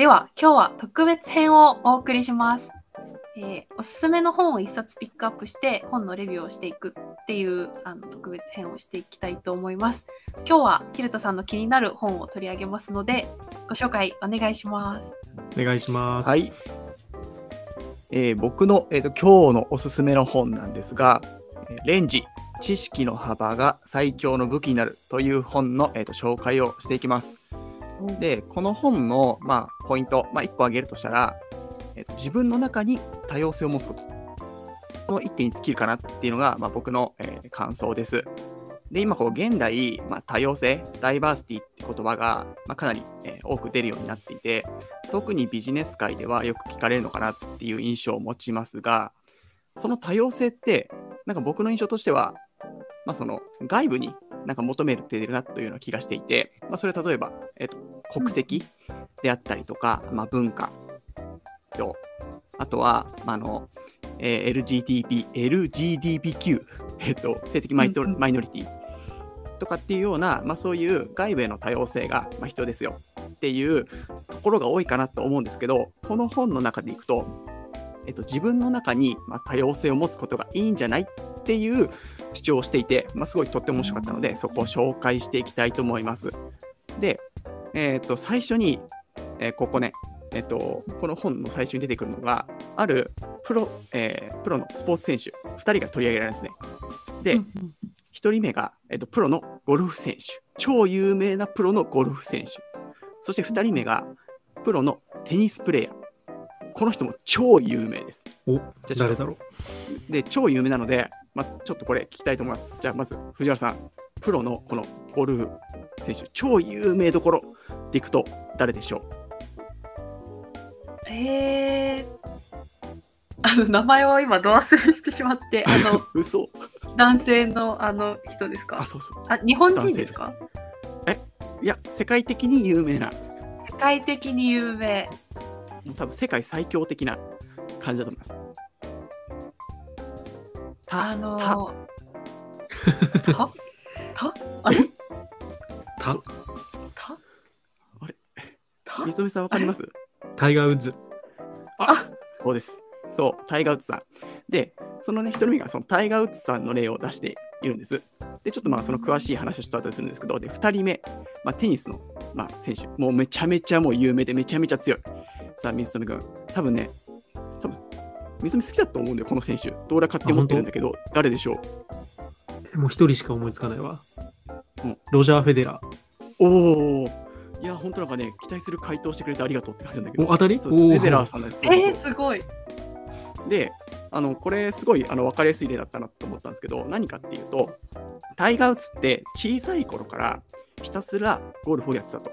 では今日は特別編をお送りします。えーおすすめの本を一冊ピックアップして本のレビューをしていくっていうあの特別編をしていきたいと思います。今日はヒルトさんの気になる本を取り上げますのでご紹介お願いします。お願いします。はい。えー僕の、えーと今日のおすすめの本なんですが、えーレンジ、知識の幅が最強の武器になるという本の、えーと紹介をしていきます。で、この本の、まあ、ポイント、まあ、1個挙げるとしたら、えーと自分の中に多様性を持つこと。この一点に尽きるかなっていうのが、まあ、僕の、えー感想です。で、今、こう、現代、まあ、多様性、ダイバーシティって言葉が、まあ、かなり、えー多く出るようになっていて、特にビジネス界ではよく聞かれるのかなっていう印象を持ちますが、その多様性って、なんか僕の印象としては、まあ、その外部になんか求めてるなというような気がしていて、まあ、それは例えば、えっと、国籍であったりとか、まあ、文化と、あとは、まあ、あの、えー LGTB、LGDBQ、えっと、性的マイマイノリティとかっていうような、まあ、そういう外部への多様性が、まあ、必要ですよ。っていうところが多いかなと思うんですけど、この本の中でいくと、えっと、自分の中に、まあ、多様性を持つことがいいんじゃないっていう主張をしていて、まあ、すごいとっても面白かったので、そこを紹介していきたいと思います。で、えっと、最初に、えーここね、えっと、この本の最初に出てくるのが、あるプロ、えープロのスポーツ選手2人が取り上げられるんですね。で、うん1人目が、えっと、プロのゴルフ選手。超有名なプロのゴルフ選手。そして2人目が、プロのテニスプレーヤー。この人も超有名です。お、じゃあ誰だろう？で、超有名なので、まあ、ちょっとこれ聞きたいと思います。じゃあ、まず、藤原さん、プロのこのゴルフ選手、超有名どころでいくと、誰でしょえー、あの名前を今ど忘れしてしまってあのう 嘘。男性のあの人ですか？あ、そうそう。あ日本人ですか？いや、世界的に有名な、世界的に有名。もう多分世界最強的な感じだと思います。たあのた。た？た？あれ？た？た？あれ？た？水富さんわかります？タイガー・ウッズ。あそうです。そう、タイガー・ウッズさん。で、そのね、一人目がそのタイガー・ウッズさんの例を出しているんです。で、ちょっとまあ、その詳しい話をちょっと後でするんですけど、で、二人目、まあ、テニスの、まあ、選手、もうめちゃめちゃもう有名で、めちゃめちゃ強い。さあ、水富君、多分ね、水富好きだと思うんだよ、この選手。どうら勝手に思ってるんだけど、誰でしょえもう一人しか思いつかないわ。うんロジャー・フェデラー。うおおいや、本当なんかね、期待する回答してくれてありがとうって感じなんだけど、お当たり？フェデラーさんです。そうそうえー、すごいで、あのこれすごいあの分かりやすい例だったなと思ったんですけど、何かっていうと、タイガー・ウッズって小さい頃からひたすらゴルフをやってたと。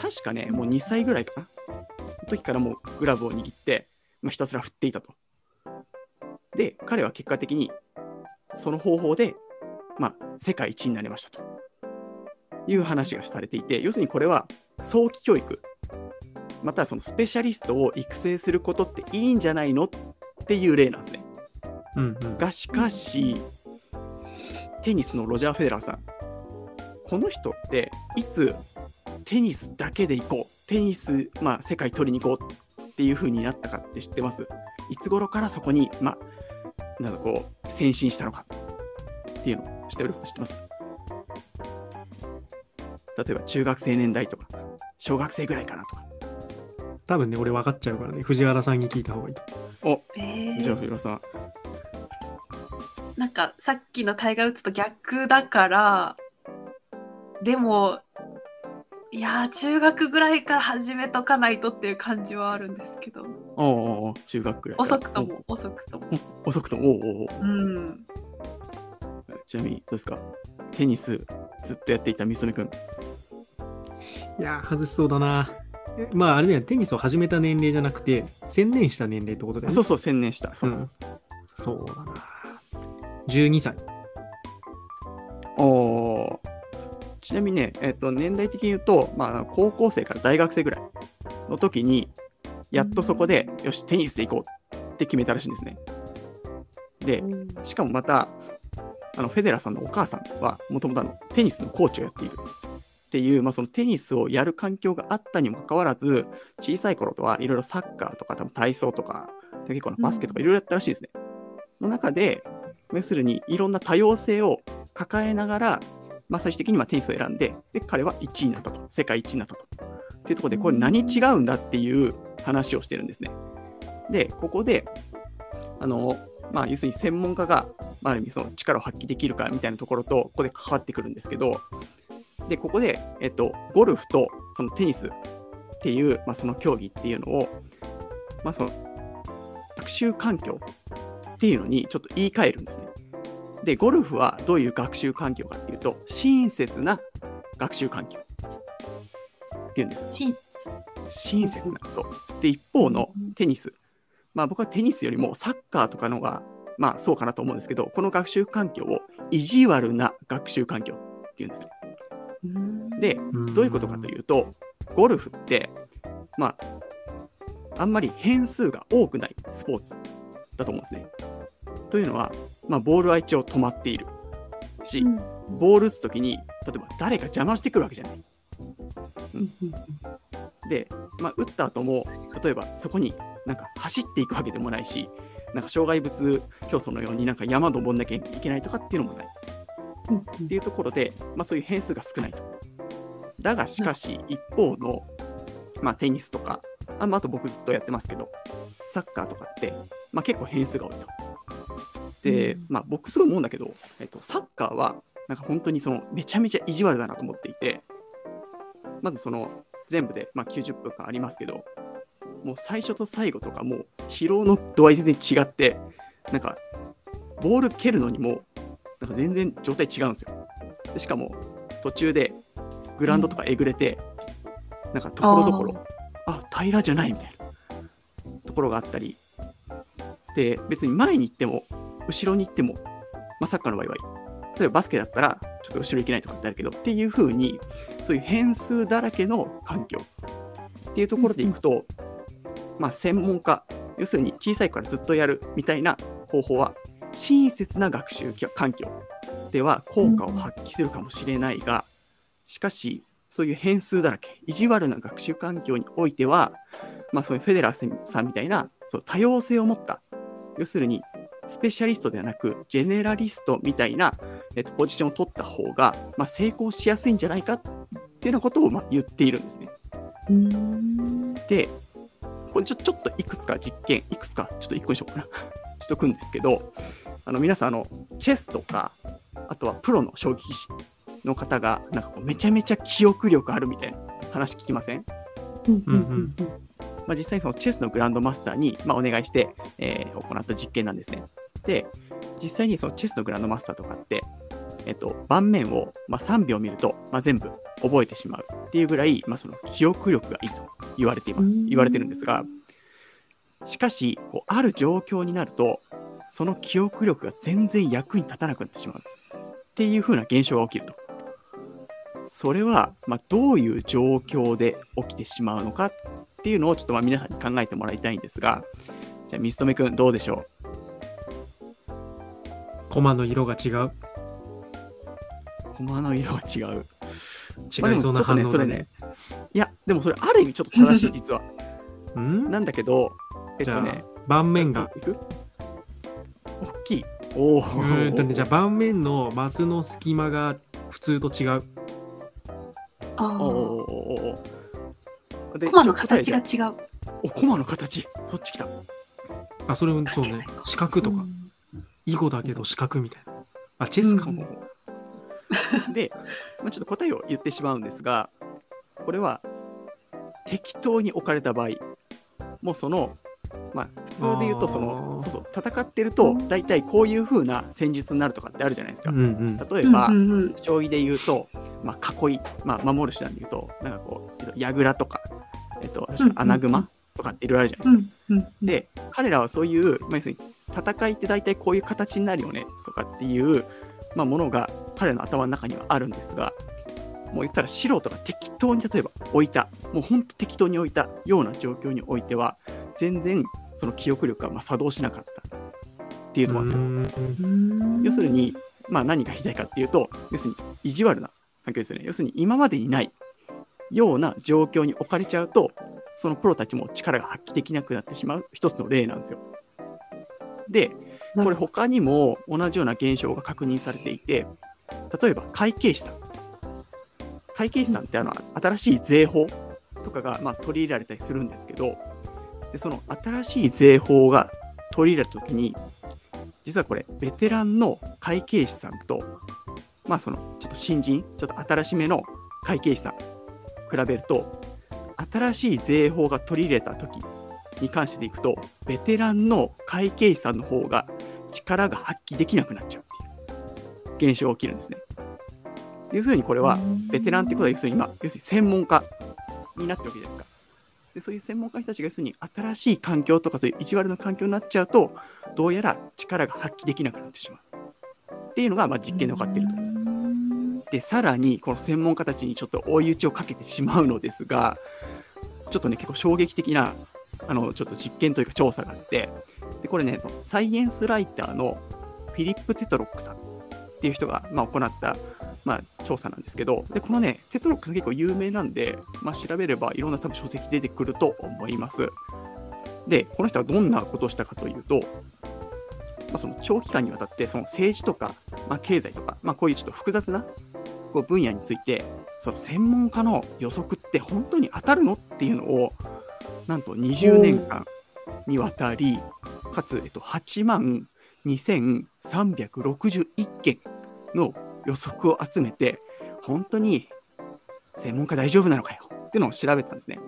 確かね、もう2歳ぐらいかな。の時からもうグラブを握って、まあ、ひたすら振っていたと。で、彼は結果的にその方法で、まあ、世界一になりましたという話がされていて、要するにこれは早期教育、またはそのスペシャリストを育成することっていいんじゃないの？っていう例なんですね。うんうん。がしかし、テニスのロジャー・フェデラーさん、この人っていつテニスだけで行こう、テニス、まあ、世界取りに行こうっていう風になったかって知ってます？いつ頃からそこに、まあ、なんかこう、先進したのか。っていうの。を知ってる？知ってます？例えば中学生年代とか、小学生ぐらいかなとか。多分ね、俺分かっちゃうからね、藤原さんに聞いた方がいい。と。お、えじゃあー、藤原さん。なんかさっきのタイガー・ウッズと逆だからでもいやー中学ぐらいから始めとかないとっていう感じはあるんですけどおうおう中学ぐらい。遅くとも遅くとも。遅くとも、おうおううんちなみにどうですかテニスずっとやっていたみそめくん。いや、外しそうだな。まあ、あれだよ、テニスを始めた年齢じゃなくて、専念した年齢ってことだよね。そうそう、専念した。そうです。そうだな。12歳。おーちなみにね、えっと年代的に言うと、まあ、高校生から大学生ぐらいの時に、やっとそこで、よし、テニスで行こうって決めたらしいんですね。で、しかもまた、あのフェデラーさんのお母さんは、もともとテニスのコーチをやっている。っていう、まあ、そのテニスをやる環境があったにもかかわらず、小さい頃とはいろいろサッカーとか多分体操とか、結構なバスケとかいろいろやったらしいですね。の中で、要するにいろんな多様性を抱えながら、まあ、最終的にまあテニスを選んで、で彼は1位になったと、世界1位になったと。っていうとこで、これ何違うんだっていう話をしてるんですね。で、ここで、あの、まあ、要するに専門家が、まあ、ある意味その力を発揮できるかみたいなところと、ここで関わってくるんですけど、で、ここで、えっと、ゴルフとそのテニスっていう、まあ、その競技っていうのを、まあ、その学習環境っていうのにちょっと言い換えるんですね。で、ゴルフはどういう学習環境かっていうと、親切な学習環境っていうんです。親切。親切な、そう。で、一方のテニス。まあ僕はテニスよりもサッカーとかのが、まあそうかなと思うんですけど、この学習環境を意地悪な学習環境っていうんですね。で、どういうことかというと、ゴルフって、まあ、あんまり変数が多くないスポーツだと思うんですね。というのは、まあ、ボールは一応止まっているし、ボール打つときに、例えば誰か邪魔してくるわけじゃない。で、まあ、打った後も、例えばそこになんか走っていくわけでもないし、なんか障害物競争のようになんか山登んなきゃいけないとかっていうのもない。っていうところで、まあ、そういう変数が少ないと。だがしかし、一方の、まあ、テニスとか、あまあ、あと僕ずっとやってますけど、サッカーとかって、まあ、結構変数が多いと。で、まあ、僕すごい思うんだけど、えっと、サッカーは、なんか本当にそのめちゃめちゃ意地悪だなと思っていて、まずその全部で、まあ、90分間ありますけど、もう最初と最後とかもう疲労の度合い全然違って、なんかボール蹴るのにもなんか全然状態違うんですよ。でしかも途中でグラウンドとかえぐれて、なんかところどころ、あ平らじゃないみたいなところがあったり、で、別に前に行っても、後ろに行っても、まあ、サッカーの場合は、例えばバスケだったら、ちょっと後ろ行けないとかってあるけど、っていう風に、そういう変数だらけの環境っていうところでいくと、まあ、専門家、要するに小さいからずっとやるみたいな方法は、親切な学習環境では効果を発揮するかもしれないが、しかし、そういう変数だらけ、意地悪な学習環境においては、まあ、そういうフェデラーさんみたいなそう多様性を持った、要するにスペシャリストではなく、ジェネラリストみたいな、えっと、ポジションを取った方が、まあ、成功しやすいんじゃないかっていうようなことを、まあ、言っているんですね。で、これちょちょっといくつか実験、いくつかちょっと一個にしようかな。しとくんですけど、あの皆さんあの、チェスとか、あとはプロの将棋棋士の方が、なんかこうめちゃめちゃ記憶力あるみたいな話聞きません？うんうんまあ、実際にそのチェスのグランドマスターに、まあ、お願いして、えー行った実験なんですね。で、実際にそのチェスのグランドマスターとかって、えっと、盤面を、まあ、3秒見ると、まあ、全部覚えてしまうっていうぐらい、まあ、その記憶力がいいと言われていますうん言われてるんですが、しかし、こうある状況になると、その記憶力が全然役に立たなくなってしまうっていう風な現象が起きると。それは、まあ、どういう状況で起きてしまうのかっていうのをちょっとまあ皆さんに考えてもらいたいんですが、じゃあ水留くんどうでしょコマの色が違う。う駒の色が違う。違いそうな反応だね。いや、でもそれある意味ちょっと正しい、実 は。うんなんだけど、えっとね、、盤面が。いく？大きい。おお。うーんとね、じゃあ盤面のマスの隙間が普通と違う。あーおーおーおでコマの形が違う。お、コマの形。そっち来た。あ、それもそうね。四角とか。囲碁だけど四角みたいな。あ、チェスか。うんで、まあ、ちょっと答えを言ってしまうんですが、これは適当に置かれた場合、もうその、まあ、普通で言うとその、そうそう、戦ってると、大体こういう風な戦術になるとかってあるじゃないですか。うんうん。例えば、うんうんうん将棋で言うと、まあ、囲い、まあ、守る手段で言うと、なんかこう、えっと櫓とか、えっと、確か穴熊とかっていろいろあるじゃないですか。うんうんで、彼らはそういう、まあ、要するに戦いって大体こういう形になるよねとかっていう、まあ、ものが彼の頭の中にはあるんですが、もう言ったら素人が適当に例えば置いた、もう本当適当に置いたような状況においては、全然その記憶力がまあ作動しなかったっていうところなんですよ。要するに、まあ、何が言いたいかっていうと、要するに意地悪な環境ですよね。要するに今までにないような状況に置かれちゃうと、そのプロたちも力が発揮できなくなってしまう一つの例なんですよ。で、これ他にも同じような現象が確認されていて、例えば会計士さん。会計士さんってあの新しい税法とかがまあ取り入れられたりするんですけど、でその新しい税法が取り入れたときに、実はこれ、ベテランの会計士さんと、まあそのちょっと新人、ちょっと新しめの会計士さん、比べると、新しい税法が取り入れたときに関していくと、ベテランの会計士さんの方が力が発揮できなくなっちゃう現象が起きるんですね。要するにこれは、ベテランってことは要するに今、要するに専門家になってるわけじゃないですか。でそういう専門家の人たちが要するに新しい環境とかそういう意地悪な環境になっちゃうと、どうやら力が発揮できなくなってしまう。っていうのがまあ実験で分かっていると。で、さらにこの専門家たちにちょっと追い打ちをかけてしまうのですが、ちょっとね、結構衝撃的なあのちょっと実験というか調査があって、でこれね、サイエンスライターのフィリップ・テトロックさんっていう人が、まあ、行ったまあ、調査なんですけど、でこのね、テトロックさん結構有名なんで、まあ、調べればいろんな多分書籍出てくると思います。で、この人はどんなことをしたかというと、まあ、その長期間にわたってその政治とか、まあ、経済とか、まあ、こういうちょっと複雑なこう分野について、その専門家の予測って本当に当たるのっていうのを、なんと20年間にわたり、かつ、えっと、8万2361件の予測を集めて、本当に専門家大丈夫なのかよっていうのを調べたんですね。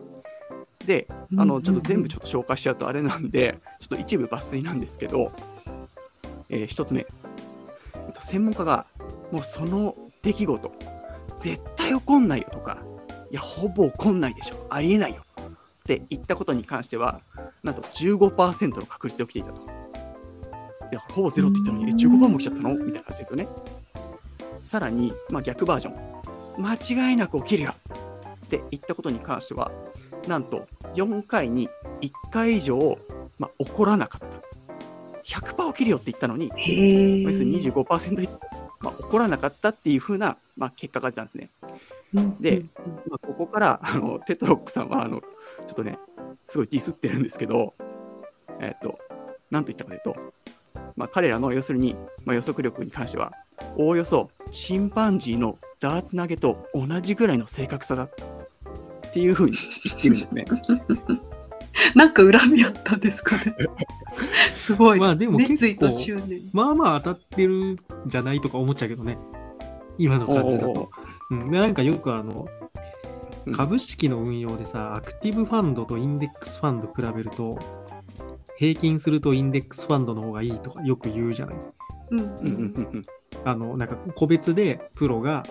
で、あのちょっと全部ちょっと紹介しちゃうとあれなんで、ちょっと一部抜粋なんですけど、えー、1つ目、えっと、専門家がもうその出来事、絶対起こんないよとか、いや、ほぼ起こんないでしょ、ありえないよって言ったことに関しては、なんと15%の確率で起きていたと。いや、ほぼゼロって言ったのに、え、15%も来ちゃったの？みたいな話ですよね。さらに、まあ、逆バージョン、間違いなく起きるよって言ったことに関しては、なんと4回に1回以上、まあ、起こらなかった。100%起きるよって言ったのに、要するに25%、まあ、起こらなかったっていう風な、まあ、結果が出たんですね。で、まあ、ここからあのテトロックさんはあのちょっとね、すごいディスってるんですけど、えっ、と、なんと言ったかというと、まあ、彼らの要するに、まあ、予測力に関しては、おおよそチンパンジーのダーツ投げと同じぐらいの正確さだっていうふうに言ってるんですね。なんか恨みあったんですかね。すごい。まあでも熱意と執念。まあまあ当たってるんじゃないとか思っちゃうけどね。今の感じだと。うん、なんかよくあの、株式の運用でさ、アクティブファンドとインデックスファンド比べると、平均するとインデックスファンドの方がいいとかよく言うじゃない。うん。うんうんあの、なんか個別でプロが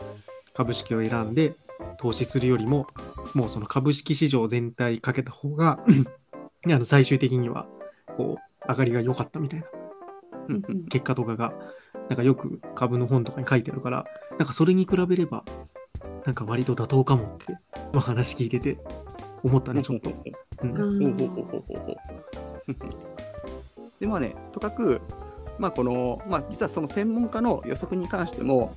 株式を選んで投資するよりも、もうその株式市場全体かけた方が あの最終的にはこう上がりが良かったみたいな。結果とかが、なんかよく株の本とかに書いてあるから、なんかそれに比べれば、なんか割と妥当かもって、まあ、話聞いてて思ったね、ちょっと。うん、でまあね、とかく、まあこのまあ、実はその専門家の予測に関しても、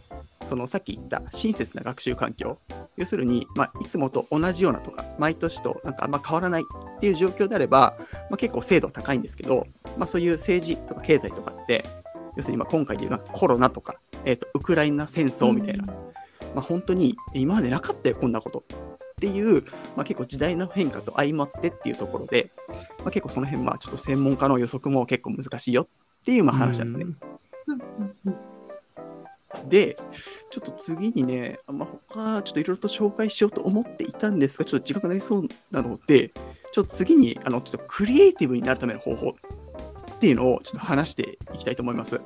そのさっき言った親切な学習環境、要するに、まあ、いつもと同じようなとか、毎年となんかあんま変わらないっていう状況であれば、まあ、結構精度高いんですけど、まあ、そういう政治とか経済とかって、要するにまあ今回で言うコロナとか、えーと、ウクライナ戦争みたいな、まあ、本当に今までなかったよ、こんなこと。っていう、まあ、結構時代の変化と相まってっていうところで、まあ、結構その辺、まあちょっと専門家の予測も結構難しいよっていうまあ話なんですね。で、ちょっと次にね、まあ、他、ちょっといろいろと紹介しようと思っていたんですが、ちょっと時間がなりそうなので、ちょっと次に、あの、ちょっとクリエイティブになるための方法っていうのをちょっと話していきたいと思います。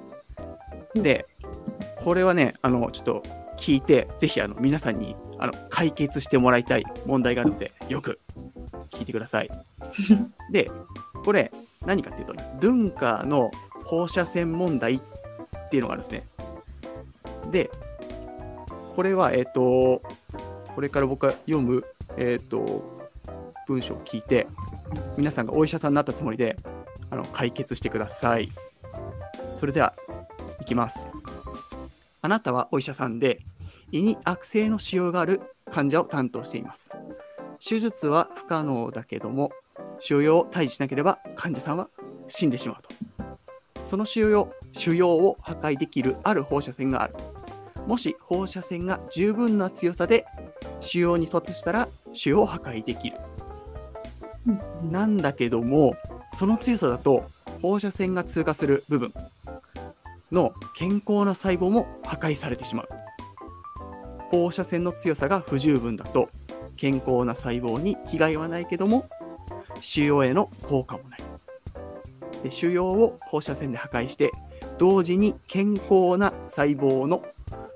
で、これはね、あの、ちょっと聞いて、ぜひ、あの、皆さんに、あの、解決してもらいたい問題があるので、よく聞いてください。で、これ、何かっていうと、ドゥンカーの放射線問題っていうのがあるんですね。で、これは、えっ、ー、と、これから僕が読む、えっ、ー、と、文章を聞いて、皆さんがお医者さんになったつもりで、あの解決してください。それでは、いきます。あなたはお医者さんで、胃に悪性の腫瘍がある患者を担当しています。手術は不可能だけども、腫瘍を退治しなければ患者さんは死んでしまうと。その腫瘍腫瘍を破壊できるある放射線がある。もし放射線が十分な強さで腫瘍に突起したら腫瘍を破壊できる。なんだけども、その強さだと放射線が通過する部分の健康な細胞も破壊されてしまう。放射線の強さが不十分だと健康な細胞に被害はないけども腫瘍への効果もない。で腫瘍を放射線で破壊して同時に健康な細胞の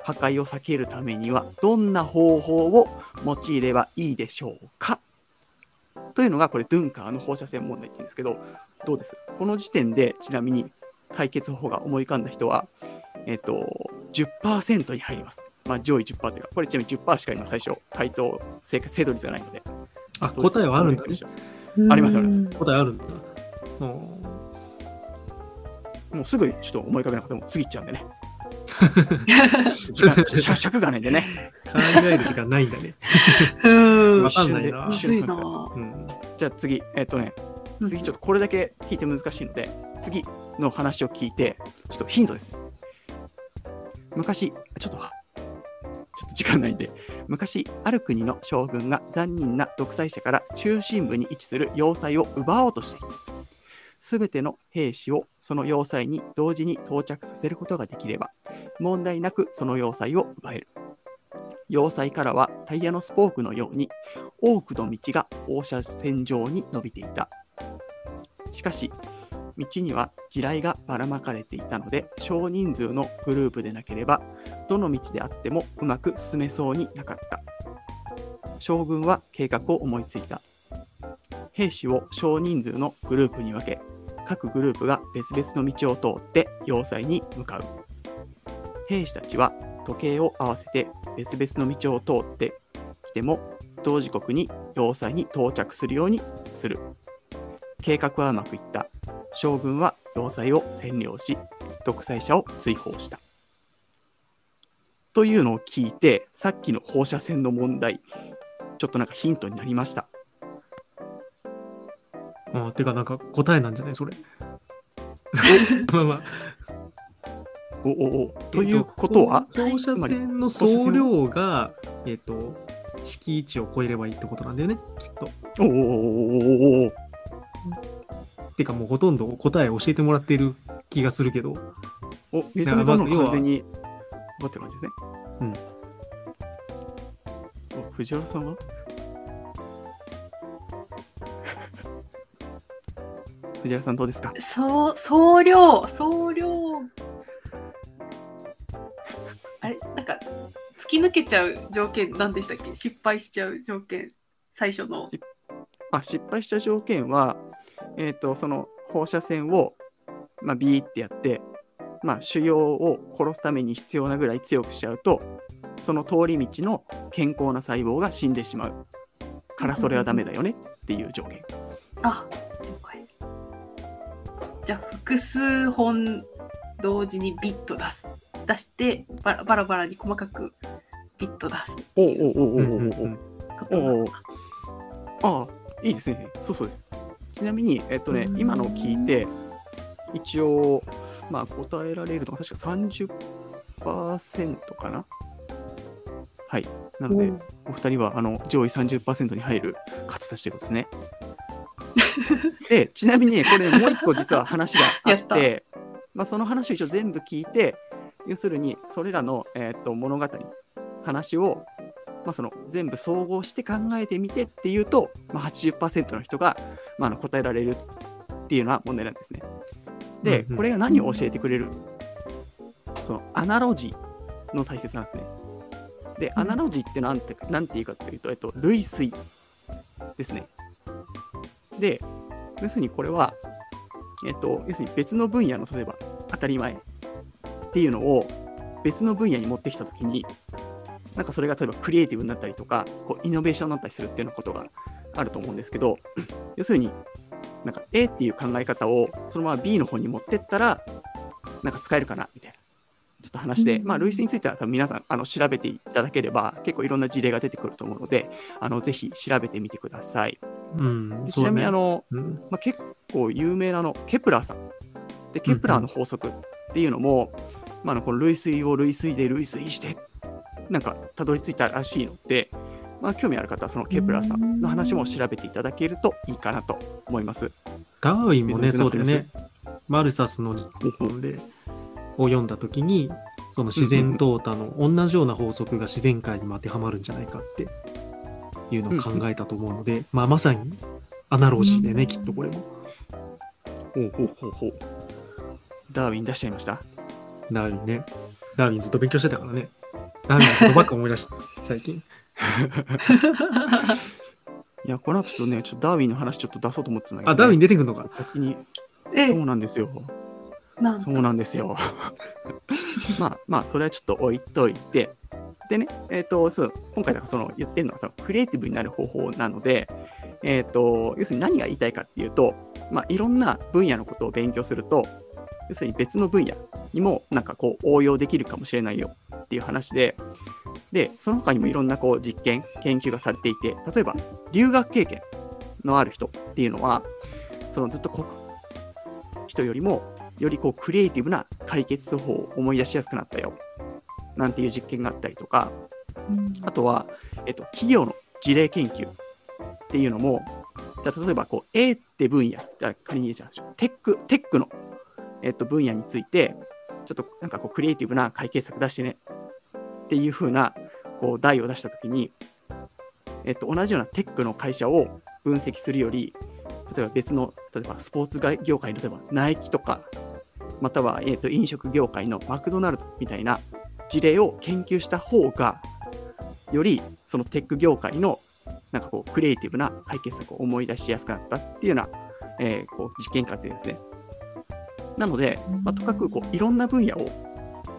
破壊を避けるためにはどんな方法を用いればいいでしょうか？というのがこれドゥンカーの放射線問題って言うんですけどどうです？この時点でちなみに解決方法が思い浮かんだ人は、えっと、10%に入ります。まあ、上位10%というか、これちなみに10%しか今最初、回答正解精度率がないので。あ、答えはあるんだね。ありますあります答えあるんだ。うんもうすぐちょっと思い浮かべなくても次いっちゃうんでね。時間尺尺がないんでね。考える時間ないんだね。うんわかんないなむずいな。うん。じゃあ次、えっとね、次ちょっとこれだけ聞いて難しいので、次の話を聞いて、ちょっとヒントです。昔、ちょっと、ちょっと時間ないんで、昔、ある国の将軍が残忍な独裁者から中心部に位置する要塞を奪おうとしていた。すべての兵士をその要塞に同時に到着させることができれば、問題なくその要塞を奪える。要塞からはタイヤのスポークのように多くの道が放射線状に伸びていた。しかし、道には地雷がばらまかれていたので、少人数のグループでなければ、どの道であってもうまく進めそうになかった。将軍は計画を思いついた。兵士を少人数のグループに分け、各グループが別々の道を通って要塞に向かう。兵士たちは時計を合わせて別々の道を通ってきても同時刻に要塞に到着するようにする。計画はうまくいった。将軍は要塞を占領し、独裁者を追放した。というのを聞いて、さっきの放射線の問題、ちょっとなんかヒントになりました。あてか、なんか答えなんじゃないそれ。まあまあ。おおおということは、えっ放射線の総量が、えっと、敷地を超えればいいってことなんだよね、きっと。おおおおおおおてかもうほとんど答え教えてもらってる気がするけど、お、水溜りボンドの完全に、待ってる感じですね。うん。お、藤原さんは？藤原さんどうですか？そう、総量、総量。あれなんか、突き抜けちゃう条件、なんでしたっけ？失敗しちゃう条件、最初の。あ失敗した条件は、えっ、と、その放射線を、まあ、ビーってやって、まあ、腫瘍を殺すために必要なぐらい強くしちゃうと、その通り道の健康な細胞が死んでしまう。からそれはダメだよねっていう条件。あ。じゃあ、複数本同時にビット出す。出してバラバラバラに細かくビット出す。おおおおおおおうんうんうんことなのかああ、いいですね。そうそうです。ちなみに、えっとねう、ん今のを聞いて、一応、まあ、答えられるのが確か30%かな。はい。なので、おお二人はあの上位30%に入る方たちということですね。で、ちなみにね、これもう一個実は話があ やって、まあ、その話を一応全部聞いて、要するに、それらの、えー、と物語、話を、まあ、その全部総合して考えてみてっていうと、まあ、80%の人が、まあ、あの答えられるっていうのは問題なんですね。でうんう、んこれが何を教えてくれる？そのアナロジーの大切なんですね。で、うんアナロジーってなんてなんていうかというと、えっと、類推ですね。で、要するにこれは、えっと、要するに別の分野の例えば当たり前っていうのを別の分野に持ってきたときに、なんかそれが例えばクリエイティブになったりとか、こうイノベーションになったりするっていうようなことがあると思うんですけど、要するに、なんか A っていう考え方をそのまま B の方に持ってったら、なんか使えるかなみたいな。ちょっと話して、うんまあ、類推については多分皆さんあの調べていただければ結構いろんな事例が出てくると思うので、あのぜひ調べてみてください。うん、でちなみにあの、うん、まあ、結構有名なあのケプラーさん。で、ケプラーの法則っていうのも、まあ、あのこの類推を類推で類推して、なんかたどり着いたらしいので、まあ、興味ある方はそのケプラーさんの話も調べていただけるといいかなと思います。ダーウィンもね、そうだよね。マルサスの本でを読んだときに、その自然淘汰の同じような法則が自然界にも当てはまるんじゃないかっていうのを考えたと思うので、まあまさにアナロジーでね、うんきっとこれも。ほうほうほうほう。ダーウィン出しちゃいました？ダーウィンね。ダーウィンずっと勉強してたからね。ダーウィンのことばっか思い出した、最近。いや、この後ちょっとね、ちょっとダーウィンの話ちょっと出そうと思ってたんだけど、あ、ダーウィン出てくるのか。先に、えそうなんですよ。なんそうなんですよ。まあまあ、それはちょっと置いといて、でね、えっ、と、そう、今回だからその言ってるのはそのクリエイティブになる方法なので、えっ、と、要するに何が言いたいかっていうと、まあ、いろんな分野のことを勉強すると、要するに別の分野にもなんかこう応用できるかもしれないよっていう話で、で、その他にもいろんなこう実験、研究がされていて、例えば留学経験のある人っていうのは、そのずっと国人よりもよりこうクリエイティブな解決方法を思い出しやすくなったよ。なんていう実験があったりとかあとは、えっと、企業の事例研究っていうのもじゃあ例えばこう A って分野じゃあ仮にじゃあテックテックの、えっと、分野についてちょっとなんかこうクリエイティブな解決策出してねっていう風なこう題を出したときに、えっと、同じようなテックの会社を分析するより例えば別の、例えばスポーツ業界の、例えばナイキとか、または、えー、と飲食業界のマクドナルドみたいな事例を研究した方が、よりそのテック業界のなんかこうクリエイティブな解決策を思い出しやすくなったっていうような、えーこう実験過程ですね。なので、まあ、とかくこういろんな分野を、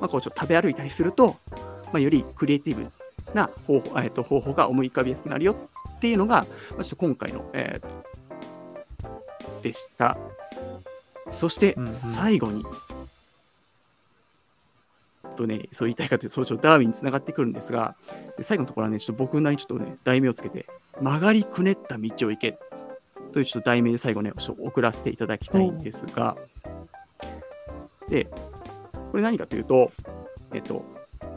まあ、こうちょっと食べ歩いたりすると、まあ、よりクリエイティブな方法,、えー、と方法が思い浮かびやすくなるよっていうのが、まあ、ちょっと今回の、えーでした。そしてうんうん最後に、とね、そう言いたいかというと、そうちょっとダーウィンにつながってくるんですが、最後のところはね、ちょっと僕なりにちょっとね、題名をつけて、曲がりくねった道を行けというちょっと題名で最後ね、ちょっと送らせていただきたいんですが、で、これ何かというと、えっと、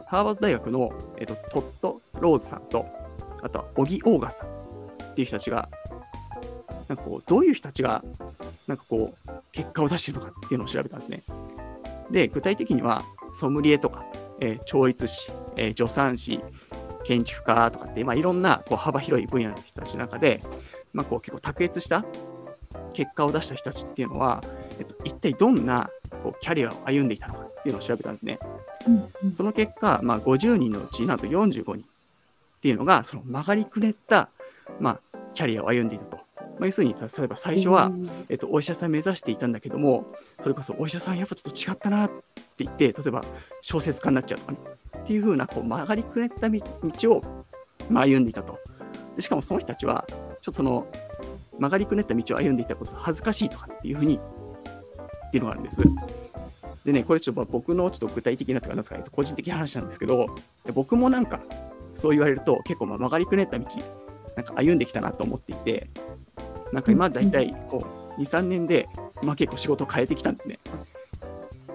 ハーバード大学の、えっと、トッド・ローズさんと、あとはオギ・オーガさんっていう人たちが、なんかこう、どういう人たちが、なんかこう、結果を出してるのかっていうのを調べたんですね。で、具体的には、ソムリエとか、えー調律師、えー助産師、建築家とかって、まあ、いろんなこう幅広い分野の人たちの中で、まあ、こう結構卓越した結果を出した人たちっていうのは、えっと、一体どんなこうキャリアを歩んでいたのかっていうのを調べたんですね。その結果、まあ、50人のうちなんと45人っていうのが、その曲がりくねった、まあ、キャリアを歩んでいたと。まあ、要するに、例えば最初は、えっと、お医者さん目指していたんだけども、それこそお医者さんやっぱちょっと違ったなっって言って、例えば小説家になっちゃうとかね。っていう風なこう曲がりくねった道を、歩んでいたと。でしかもその人たちは、ちょっとその曲がりくねった道を歩んでいたこと恥ずかしいとかっていう風にっていうのがあるんです。でね、これちょっと僕のちょっと具体的なとか、なんですかね、個人的な話なんですけど、僕もなんか、そう言われると結構ま曲がりくねった道、なんか歩んできたなと思っていて、なんか今だいたいこう、2、3年で、まあ結構仕事を変えてきたんですね。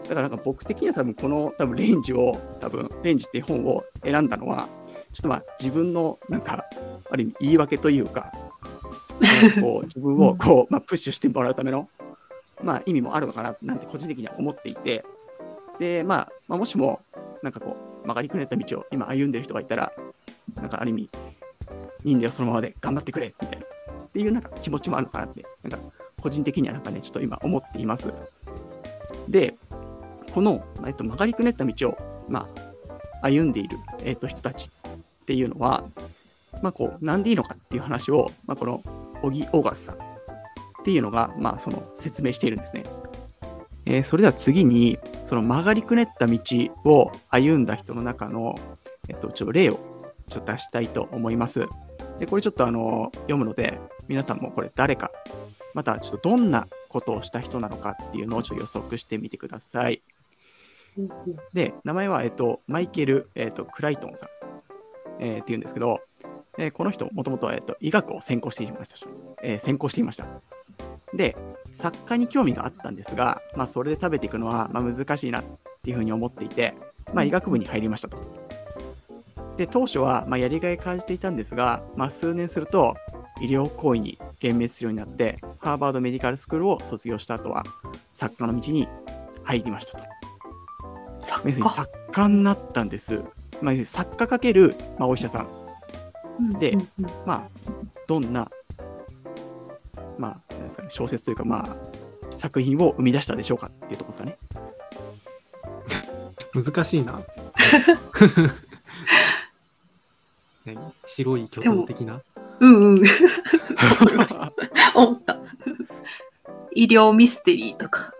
だからなんか僕的には多分この多分レンジを、多分レンジっていう本を選んだのは、ちょっとまあ自分のなんか、ある意味言い訳というか、こう自分をこう、まあ、プッシュしてもらうための、まあ、意味もあるのかななんて個人的には思っていて、で、まあ、まあ、もしも、なんかこう、曲がりくねった道を今歩んでる人がいたら、なんかある意味、いいんだよ、そのままで頑張ってくれ、みたいな、っていうなんか気持ちもあるのかなって、なんか個人的にはなんかね、ちょっと今思っています。で、この、えっと、曲がりくねった道を、まあ、歩んでいる、えっと、人たちっていうのは、まあ、こう、なんでいいのかっていう話を、まあ、この、小木オーガスさんっていうのが、まあ、その説明しているんですね。えーそれでは次に、その曲がりくねった道を歩んだ人の中の、えっと、ちょっと例をちょっと出したいと思います。で、これちょっとあの、読むので、皆さんもこれ誰か、またちょっとどんなことをした人なのかっていうのをちょっと予測してみてください。で、名前は、えっと、マイケル、えっと、クライトンさん、えーっていうんですけど、えーこの人、もともと,、えっと医学を専攻していました、えー専攻していました。で、作家に興味があったんですが、まあ、それで食べていくのは、まあ、難しいなっていうふうに思っていて、まあ、医学部に入りましたと。で、当初は、まあ、やりがい感じていたんですが、まあ、数年すると、医療行為に幻滅するようになって、ハーバードメディカルスクールを卒業した後は、作家の道に入りましたと。作要するに作家になったんです。まあ、作家かける、まあ、お医者さん。でうんうんうんまあ、どんな、まあ、なんですかね、小説というか、まあ、作品を生み出したでしょうかっていうところですかね。難しいな。何？白い巨頭的な？うんうん。思いました思った。医療ミステリーとか。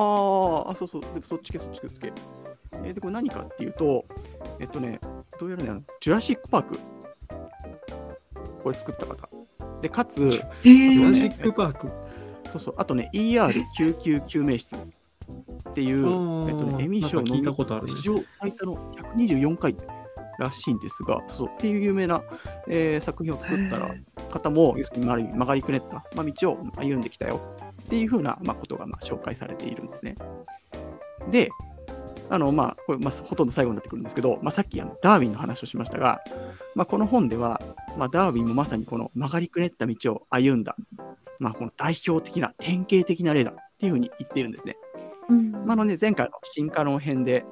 あー。あ、そうそう、でもそっち系、そっち系、そっち系。えーで、これ何かっていうと、えっとね、どうやらね、あのジュラシック・パーク。これ作った方。で、かつ、えジュラシック・パーク。そうそう、あとね、ER 救急救命室。っていう、えっとね、エミー賞なんか聞いたことあるね。史上最多の124回らしいんですが、そうっていう有名な、えー作品を作ったら方も、要するに曲がり曲がりくねった、まあ、道を歩んできたよっていうふうな、まあ、ことがまあ紹介されているんですね。で、あのまあ、これ、まあ、ほとんど最後になってくるんですけど、まあ、さっきあのダーウィンの話をしましたが、まあ、この本では、まあ、ダーウィンもまさにこの曲がりくねった道を歩んだ、まあ、この代表的な典型的な例だっていうふうに言っているんですね。うんまああのね、前回の進化論編で、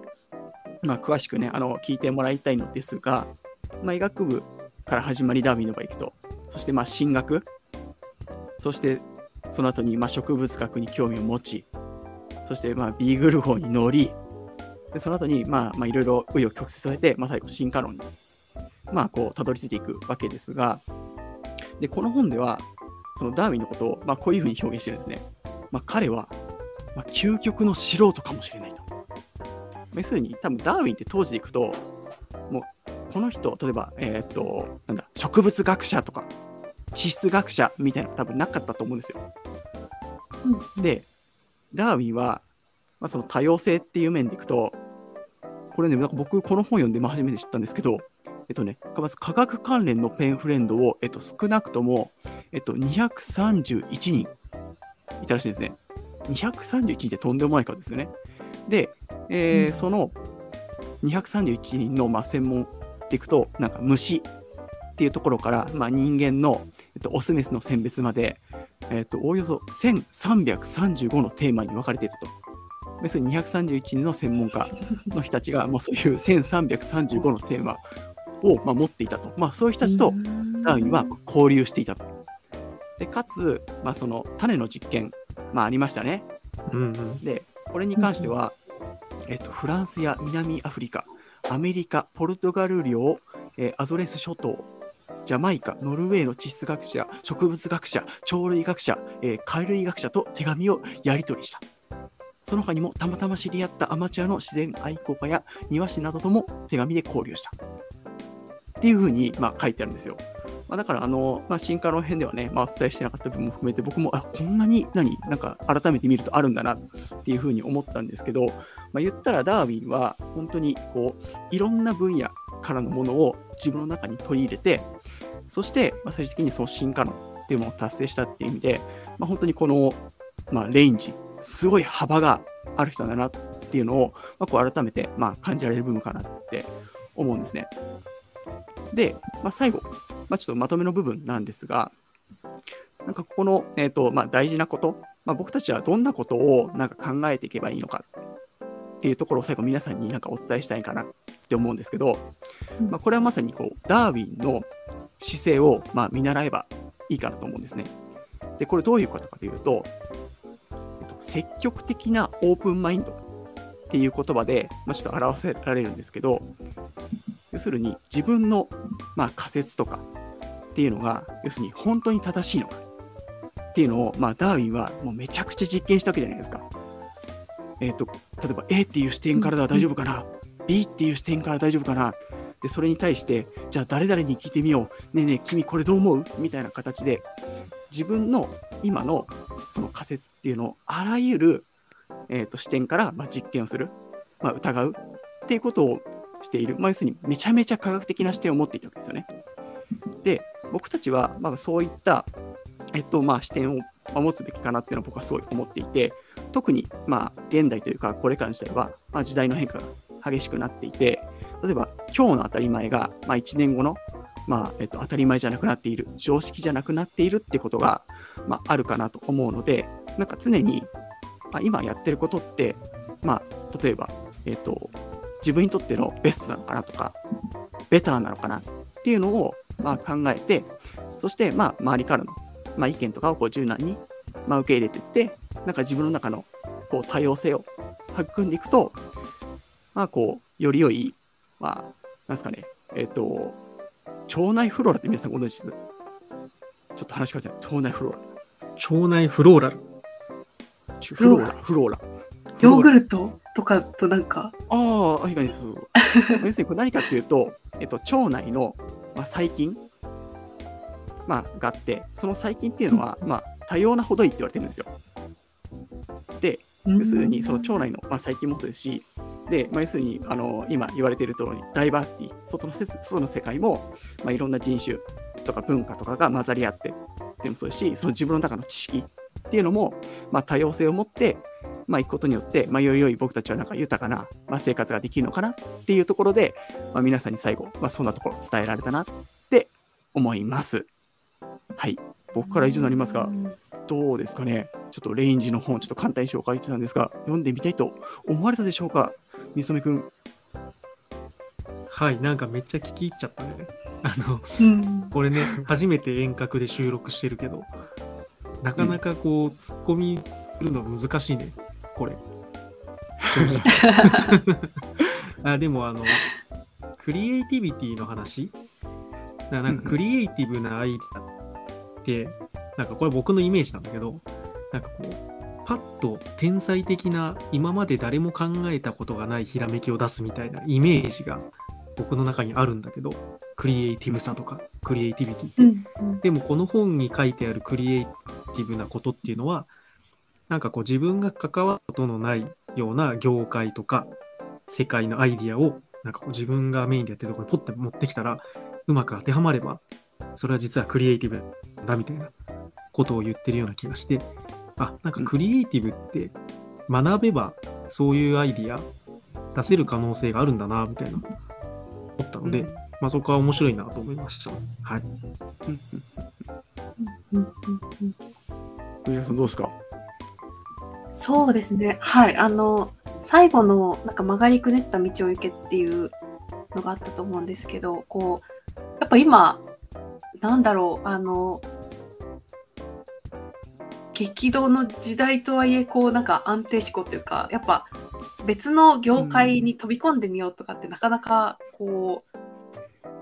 まあ、詳しくね、あの聞いてもらいたいのですが、まあ、医学部から始まりダーウィンの場合行くと、そしてまあ進学、そしてその後にま植物学に興味を持ち、そしてまビーグル号に乗り、でその後にまあまあいろいろ紆余曲折されて、まあ、最後進化論に、まあ、こうたどり着いていくわけですが、でこの本では、そのダーウィンのことをまこういうふうに表現してるんですね。まあ、彼はま、究極の素人かもしれないと。要するに、多分ダーウィンって当時でいくと、もうこの人、例えば、えーっと、なんだ、植物学者とか、地質学者みたいなの多分なかったと思うんですよ。で、ダーウィンは、まあ、その多様性っていう面でいくと、これね、なんか僕、この本読んでまあ初めて知ったんですけど、えっとね、まず科学関連のペンフレンドを、えっと、少なくとも、えっと、231人いたらしいんですね。231ってとんでもない数ですよね。で、えーうんその231人の、まあ、専門でいくと、なんか虫っていうところから、まあ、人間の、えっと、オスメスの選別まで、えっと、おおよそ1335のテーマに分かれていると。要するに231人の専門家の人たちが、もうそういう1335のテーマを、まあ、持っていたと。まあ、そういう人たちとダーウィンは交流していたと。でかつ、まあ、その種の実験、まあ、ありましたね。うんうん。で、これに関しては、えっと、フランスや南アフリカ、アメリカ、ポルトガル領、えーアゾレス諸島、ジャマイカ、ノルウェーの地質学者、植物学者、鳥類学者、えー貝類学者と手紙をやり取りした。その他にもたまたま知り合ったアマチュアの自然愛好家や庭師などとも手紙で交流した。っていうふうに、まあ、書いてあるんですよ。まあ、だから、あの、まあ、進化論編ではね、まあ、お伝えしてなかった部分も含めて、僕も、あ、こんなに、何、なんか、改めて見るとあるんだな、っていうふうに思ったんですけど、まあ、言ったら、ダーウィンは、本当に、こう、いろんな分野からのものを自分の中に取り入れて、そして、まあ、最終的にその進化論っていうものを達成したっていう意味で、まあ、本当にこの、まあ、レンジ、すごい幅がある人だなっていうのを、まあ、こう改めて、まあ、感じられる部分かなって思うんですね。で、まあ、最後、まあ、ちょっとまとめの部分なんですが、なんかここの、えーとまあ、大事なこと、まあ、僕たちはどんなことをなんか考えていけばいいのかっていうところを最後皆さんになんかお伝えしたいかなて思うんですけど、うんまあ、これはまさにこうダーウィンの姿勢をまあ見習えばいいかなと思うんですね。で、これどういうことかというと、えっと積極的なオープンマインドっていう言葉で、まあ、ちょっと表せられるんですけど、要するに自分の、まあ、仮説とかっていうのが、要するに本当に正しいのかっていうのを、まあ、ダーウィンはもうめちゃくちゃ実験したわけじゃないですか。えっ、と、例えば A っていう視点からでは大丈夫かな、B っていう視点から大丈夫かな？で、それに対して、じゃあ誰々に聞いてみよう。ねえねえ、君これどう思う？みたいな形で、自分の今のその仮説っていうのをあらゆるえー、と視点から、まあ、実験をする、まあ、疑う。っていうことをしている、まあ、要するにめちゃめちゃ科学的な視点を持っていたわけですよね。で僕たちは、まあ、そういった、えっとまあ、視点を持つべきかなっていうのは僕はすごい思っていて特に、まあ、現代というかこれからの時代は、まあ、時代の変化が激しくなっていて例えば今日の当たり前が、まあ、1年後の、まあえっと、当たり前じゃなくなっている常識じゃなくなっているってことが、まあ、あるかなと思うのでなんか常に、まあ、今やってることって、まあ、例えば、えっと、自分にとってのベストなのかなとかベターなのかなっていうのを、まあ、考えてそして、まあ、周りからの、まあ、意見とかをこう柔軟に、まあ、受け入れていってなんか自分の中のこう多様性を育んでいくと、まあ、こうより良い、まあ、なんですかね、えっ、と、腸内フローラって皆さんご存知です？ちょっと話しかけて腸内フローラ。腸内フローラル。フローラ、フローラ。ヨーグルルトとかとなんか、ト。ああ、いかにそうそうそう。要するにこれ何かっていうと、えっと、腸内の、まあ、細菌、まあ、があって、その細菌っていうのは、まあ、多様なほどいいって言われてるんですよ。で、要するにその腸内の、まあ、細菌もそうですし、で、まあ、要するにあの今言われている通り、ダイバーシティ、外のせ外の世界も、まあ、いろんな人種とか文化とかが混ざり合ってでもそうですし、その自分の中の知識っていうのも、まあ、多様性を持って、まあ、いくことによって、まあ、より良い僕たちはなんか豊かな、まあ、生活ができるのかなっていうところで、まあ、皆さんに最後、まあ、そんなところ伝えられたなって思います。はい。僕から以上になりますが、どうですかねちょっとレインジの本、ちょっと簡単に紹介してたんですが、読んでみたいと思われたでしょうか？みそくん。はい、なんかめっちゃ聞き入っちゃったね。あの、うんこれね、初めて遠隔で収録してるけど、なかなかこう、突っ込みするの難しいね、これ。あでも、あの、クリエイティビティの話？ななんかクリエイティブなアイデアって、なんかこれ僕のイメージなんだけど、なんかこう、パッと天才的な今まで誰も考えたことがないひらめきを出すみたいなイメージが僕の中にあるんだけどクリエイティブさとかクリエイティビティ。ってうんうん。でもこの本に書いてあるクリエイティブなことっていうのはなんかこう自分が関わることのないような業界とか世界のアイディアをなんかこう自分がメインでやってるところにポッて持ってきたらうまく当てはまればそれは実はクリエイティブだみたいなことを言ってるような気がしてあなんかクリエイティブって学べばそういうアイディア出せる可能性があるんだなみたいな思ったので、うんまあ、そこは面白いなと思いました。はいうんうんうん藤原さんどうですか？そうですね。はい。あの、最後の、なんか曲がりくねった道を行けっていうのがあったと思うんですけど、こう、やっぱ今、なんだろう、あの、激動の時代とはいえ、こう、なんか安定志向というか、やっぱ別の業界に飛び込んでみようとかって、なかなか、こう、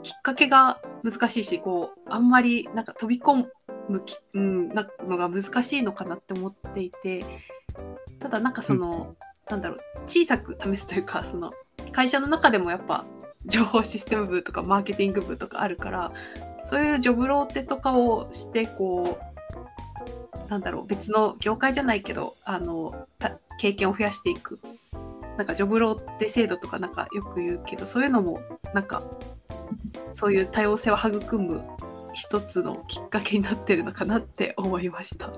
きっかけが難しいし、こう、あんまり、なんか飛び込むき、うん、なのが難しいのかなって思っていて、ただなんかその、なんだろう小さく試すというかその会社の中でもやっぱ情報システム部とかマーケティング部とかあるからそういうジョブローテとかをしてこうなんだろう別の業界じゃないけどあのた経験を増やしていくなんかジョブローテ制度とかなんかよく言うけどそういうのもなんかそういう多様性を育む一つのきっかけになってるのかなって思いました。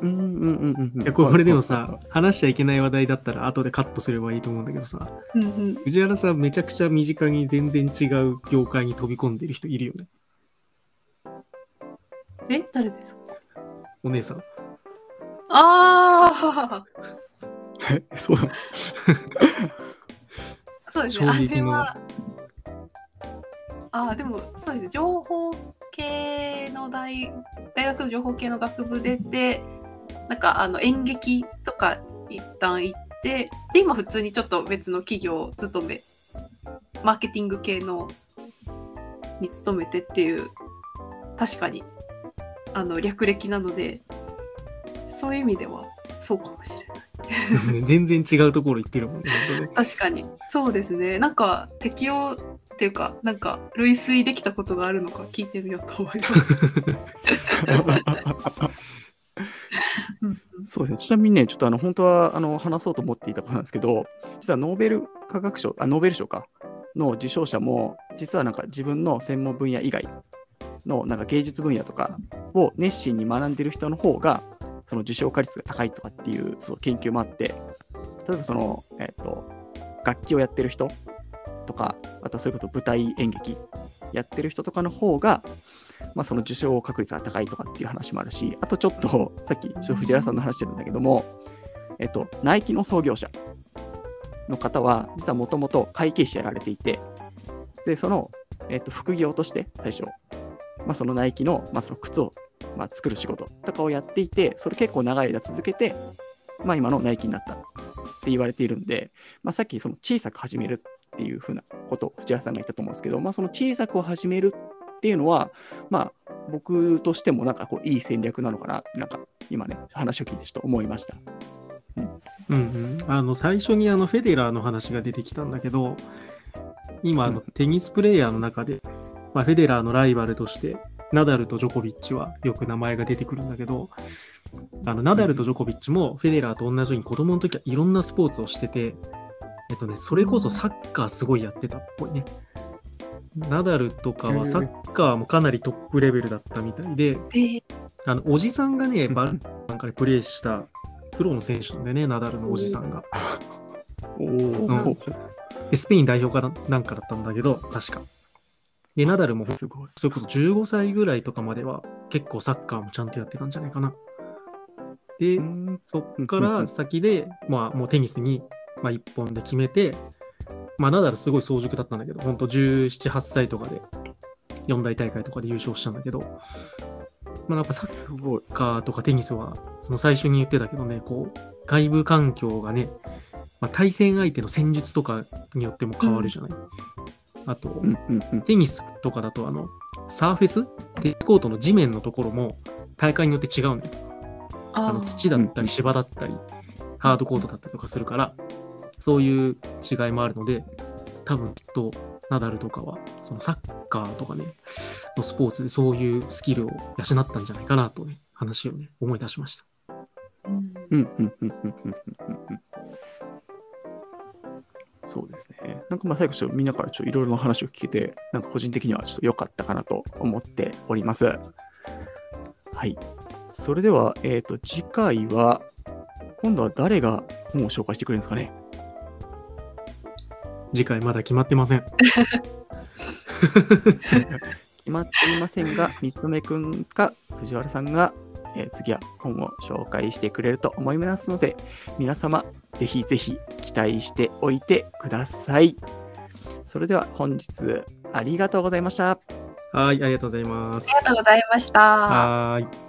うんうんうんうんうん。いやこれでもさ、話しちゃいけない話題だったら後でカットすればいいと思うんだけどさ、うんうん、藤原さんめちゃくちゃ身近に全然違う業界に飛び込んでる人いるよね。え？誰ですか？お姉さん。ああえ そうなの そうですね。あれは。ああ、でも、そうですね。情報系の大、大学の情報系の学部出て、なんか、あの、演劇とか一旦行って、で、今普通にちょっと別の企業勤め、マーケティング系のに勤めてっていう、確かに、あの、略歴なので、そういう意味では、そうかもしれない。全然違うところ行ってるもんね。確かにそうですねなんか適用っていうかなんか類推できたことがあるのか聞いてみようと思います。そうですね。ちなみにね、ちょっとあの本当はあの話そうと思っていたことなんですけど、実はノーベル科学賞、あノーベル賞かの受賞者も、実はなんか自分の専門分野以外のなんか芸術分野とかを熱心に学んでる人の方が、その受賞化率が高いとかっていうその研究もあって、例えばその、えっ、と、楽器をやってる人とか、あとはそういうこと舞台演劇やってる人とかの方が、まあ、その受賞確率が高いとかっていう話もあるし、あとちょっと、さっきちょっと藤原さんの話してるんだけども、えっと、ナイキの創業者の方は、実はもともと会計士やられていて、で、その、えっと、副業として最初、まあ、そのナイキの,、まあその靴を、まあ、作る仕事とかをやっていて、それ結構長い間続けて、まあ、今のナイキになったって言われているんで、まあ、さっきその小さく始めるっていうふうなことを藤原さんが言ったと思うんですけど、まあ、その小さくを始めるっていうのは、まあ、僕としてもなんかこういい戦略なのかなって、なんか今ね、話を聞いてちょっと思いました。うんうん、あの最初にあのフェデラーの話が出てきたんだけど今あのうんテニスプレーヤーの中で、まあ、フェデラーのライバルとしてナダルとジョコビッチはよく名前が出てくるんだけどあのナダルとジョコビッチもフェデラーと同じように子供の時はいろんなスポーツをしてて、えっとね、それこそサッカーすごいやってたっぽいね。ナダルとかはサッカーもかなりトップレベルだったみたいで、えーあのおじさんがね、うんバルなんかでプレーしたプロの選手なんでね、ナダルのおじさんが。おうんスペイン代表かななんかだったんだけど、確か。で、ナダルもすごい。それこそ15歳ぐらいとかまでは結構サッカーもちゃんとやってたんじゃないかな。で、うんそっから先で、まあもうテニスに、まあ、一本で決めて、まあナダルすごい早熟だったんだけど、本当17、8歳とかで四大大会とかで優勝したんだけど、まあなんかサッ。カーとかテニスは、その最初に言ってたけどね、こう、外部環境がね、まあ、対戦相手の戦術とかによっても変わるじゃない。あと、うんうんうん、テニスとかだとあのサーフェス？テニスコートの地面のところも大会によって違うのよ。あの土だったり芝だったり、うん、ハードコートだったりとかするからそういう違いもあるので多分きっとナダルとかはそのサッカーとかねのスポーツでそういうスキルを養ったんじゃないかなとね話をね思い出しました。うん。うんうんうんうんうんうん。そうですね。なんかまあ最後ちょっとみんなからちょっといろいろな話を聞けて、なんか個人的にはちょっと良かったかなと思っております。はい。それでは、えっ、と、次回は、今度は誰が本を紹介してくれるんですかね？次回まだ決まってません。決まっていませんが、みつめくんか藤原さんが、えー次は本を紹介してくれると思いますので、皆様、ぜひぜひ期待しておいてください。それでは本日ありがとうございました。はい、ありがとうございますあり。がとうございました。はーい。